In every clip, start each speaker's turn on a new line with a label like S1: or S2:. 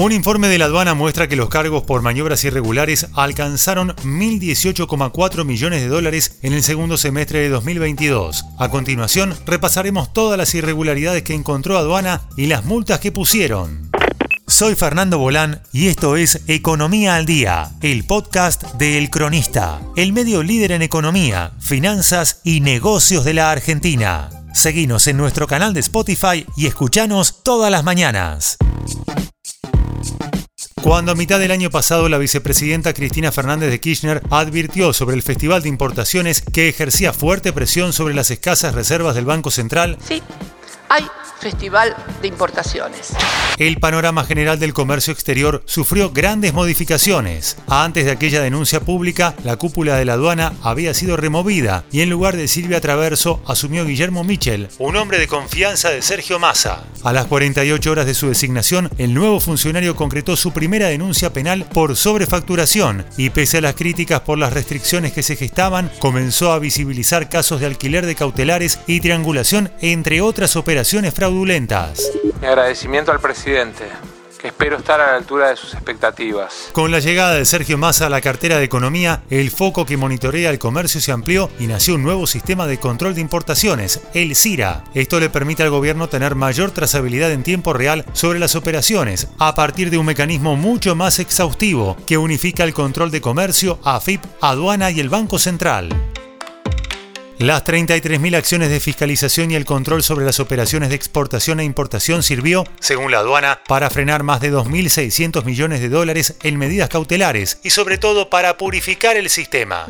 S1: Un informe de la aduana muestra que los cargos por maniobras irregulares alcanzaron 1.018,4 millones de dólares en el segundo semestre de 2022. A continuación, repasaremos todas las irregularidades que encontró aduana y las multas que pusieron. Soy Fernando Bolán y esto es Economía al Día, el podcast de El Cronista, el medio líder en economía, finanzas y negocios de la Argentina. Seguinos en nuestro canal de Spotify y escuchanos todas las mañanas. Cuando a mitad del año pasado la vicepresidenta Cristina Fernández de Kirchner advirtió sobre el Festival de Importaciones que ejercía fuerte presión sobre las escasas reservas del Banco Central,
S2: Sí, hay festival de importaciones.
S1: el panorama general del comercio exterior sufrió grandes modificaciones. Antes de aquella denuncia pública, la cúpula de la aduana había sido removida y en lugar de Silvia Traverso asumió Guillermo Michel, un hombre de confianza de Sergio Massa. A las 48 horas de su designación, el nuevo funcionario concretó su primera denuncia penal por sobrefacturación y pese a las críticas por las restricciones que se gestaban, comenzó a visibilizar casos de alquiler de cautelares y triangulación entre otras operaciones fraudulentas.
S3: Mi agradecimiento al presidente, que espero estar a la altura de sus expectativas.
S1: Con la llegada de Sergio Massa a la cartera de Economía, el foco que monitorea el comercio se amplió y nació un nuevo sistema de control de importaciones, el CIRA. Esto le permite al gobierno tener mayor trazabilidad en tiempo real sobre las operaciones, a partir de un mecanismo mucho más exhaustivo que unifica el control de comercio, AFIP, aduana y el Banco Central. Las 33.000 acciones de fiscalización y el control sobre las operaciones de exportación e importación sirvió, según la aduana, para frenar más de 2.600 millones de dólares en medidas cautelares y sobre todo para purificar el sistema.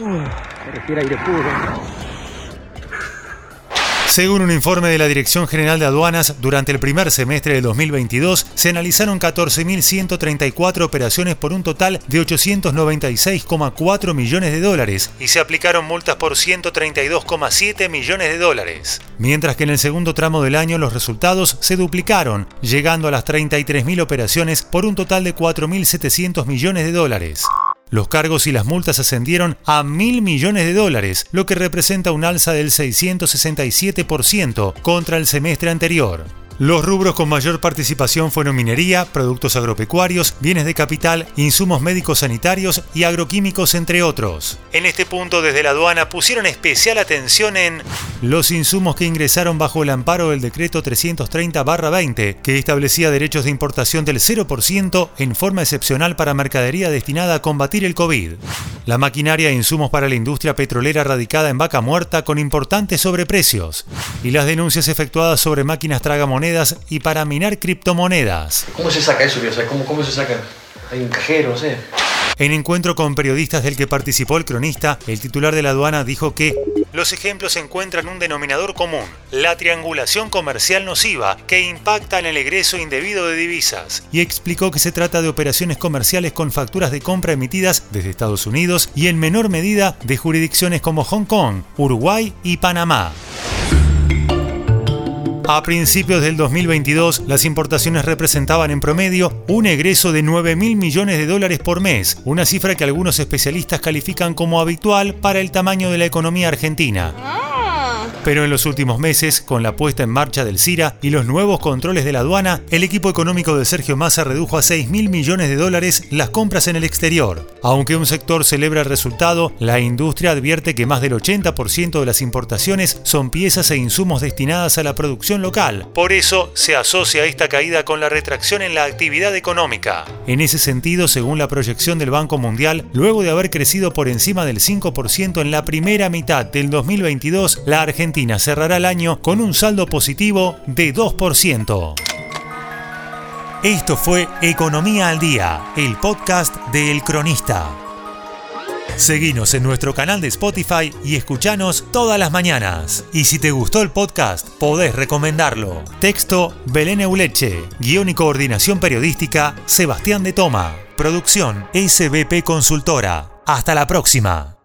S1: Según un informe de la Dirección General de Aduanas, durante el primer semestre de 2022 se analizaron 14.134 operaciones por un total de 896,4 millones de dólares y se aplicaron multas por 132,7 millones de dólares. Mientras que en el segundo tramo del año los resultados se duplicaron, llegando a las 33.000 operaciones por un total de 4.700 millones de dólares. Los cargos y las multas ascendieron a mil millones de dólares, lo que representa un alza del 667% contra el semestre anterior. Los rubros con mayor participación fueron minería, productos agropecuarios, bienes de capital, insumos médicos sanitarios y agroquímicos, entre otros. En este punto, desde la aduana pusieron especial atención en los insumos que ingresaron bajo el amparo del decreto 330-20, que establecía derechos de importación del 0% en forma excepcional para mercadería destinada a combatir el COVID. La maquinaria e insumos para la industria petrolera radicada en vaca muerta con importantes sobreprecios. Y las denuncias efectuadas sobre máquinas tragamonedas y para minar criptomonedas.
S4: ¿Cómo se saca eso? O sea, ¿cómo, ¿Cómo se saca? Hay un cajero, no sé.
S1: En encuentro con periodistas del que participó el cronista, el titular de la aduana dijo que los ejemplos encuentran un denominador común, la triangulación comercial nociva que impacta en el egreso indebido de divisas, y explicó que se trata de operaciones comerciales con facturas de compra emitidas desde Estados Unidos y en menor medida de jurisdicciones como Hong Kong, Uruguay y Panamá. A principios del 2022, las importaciones representaban en promedio un egreso de 9 mil millones de dólares por mes, una cifra que algunos especialistas califican como habitual para el tamaño de la economía argentina. Pero en los últimos meses, con la puesta en marcha del CIRA y los nuevos controles de la aduana, el equipo económico de Sergio Massa redujo a 6 mil millones de dólares las compras en el exterior. Aunque un sector celebra el resultado, la industria advierte que más del 80% de las importaciones son piezas e insumos destinadas a la producción local. Por eso se asocia esta caída con la retracción en la actividad económica. En ese sentido, según la proyección del Banco Mundial, luego de haber crecido por encima del 5% en la primera mitad del 2022, la Cerrará el año con un saldo positivo de 2%. Esto fue Economía al Día, el podcast de El Cronista. Seguinos en nuestro canal de Spotify y escuchanos todas las mañanas. Y si te gustó el podcast, podés recomendarlo. Texto Belén Euleche. Guión y coordinación periodística Sebastián de Toma. Producción SBP Consultora. Hasta la próxima.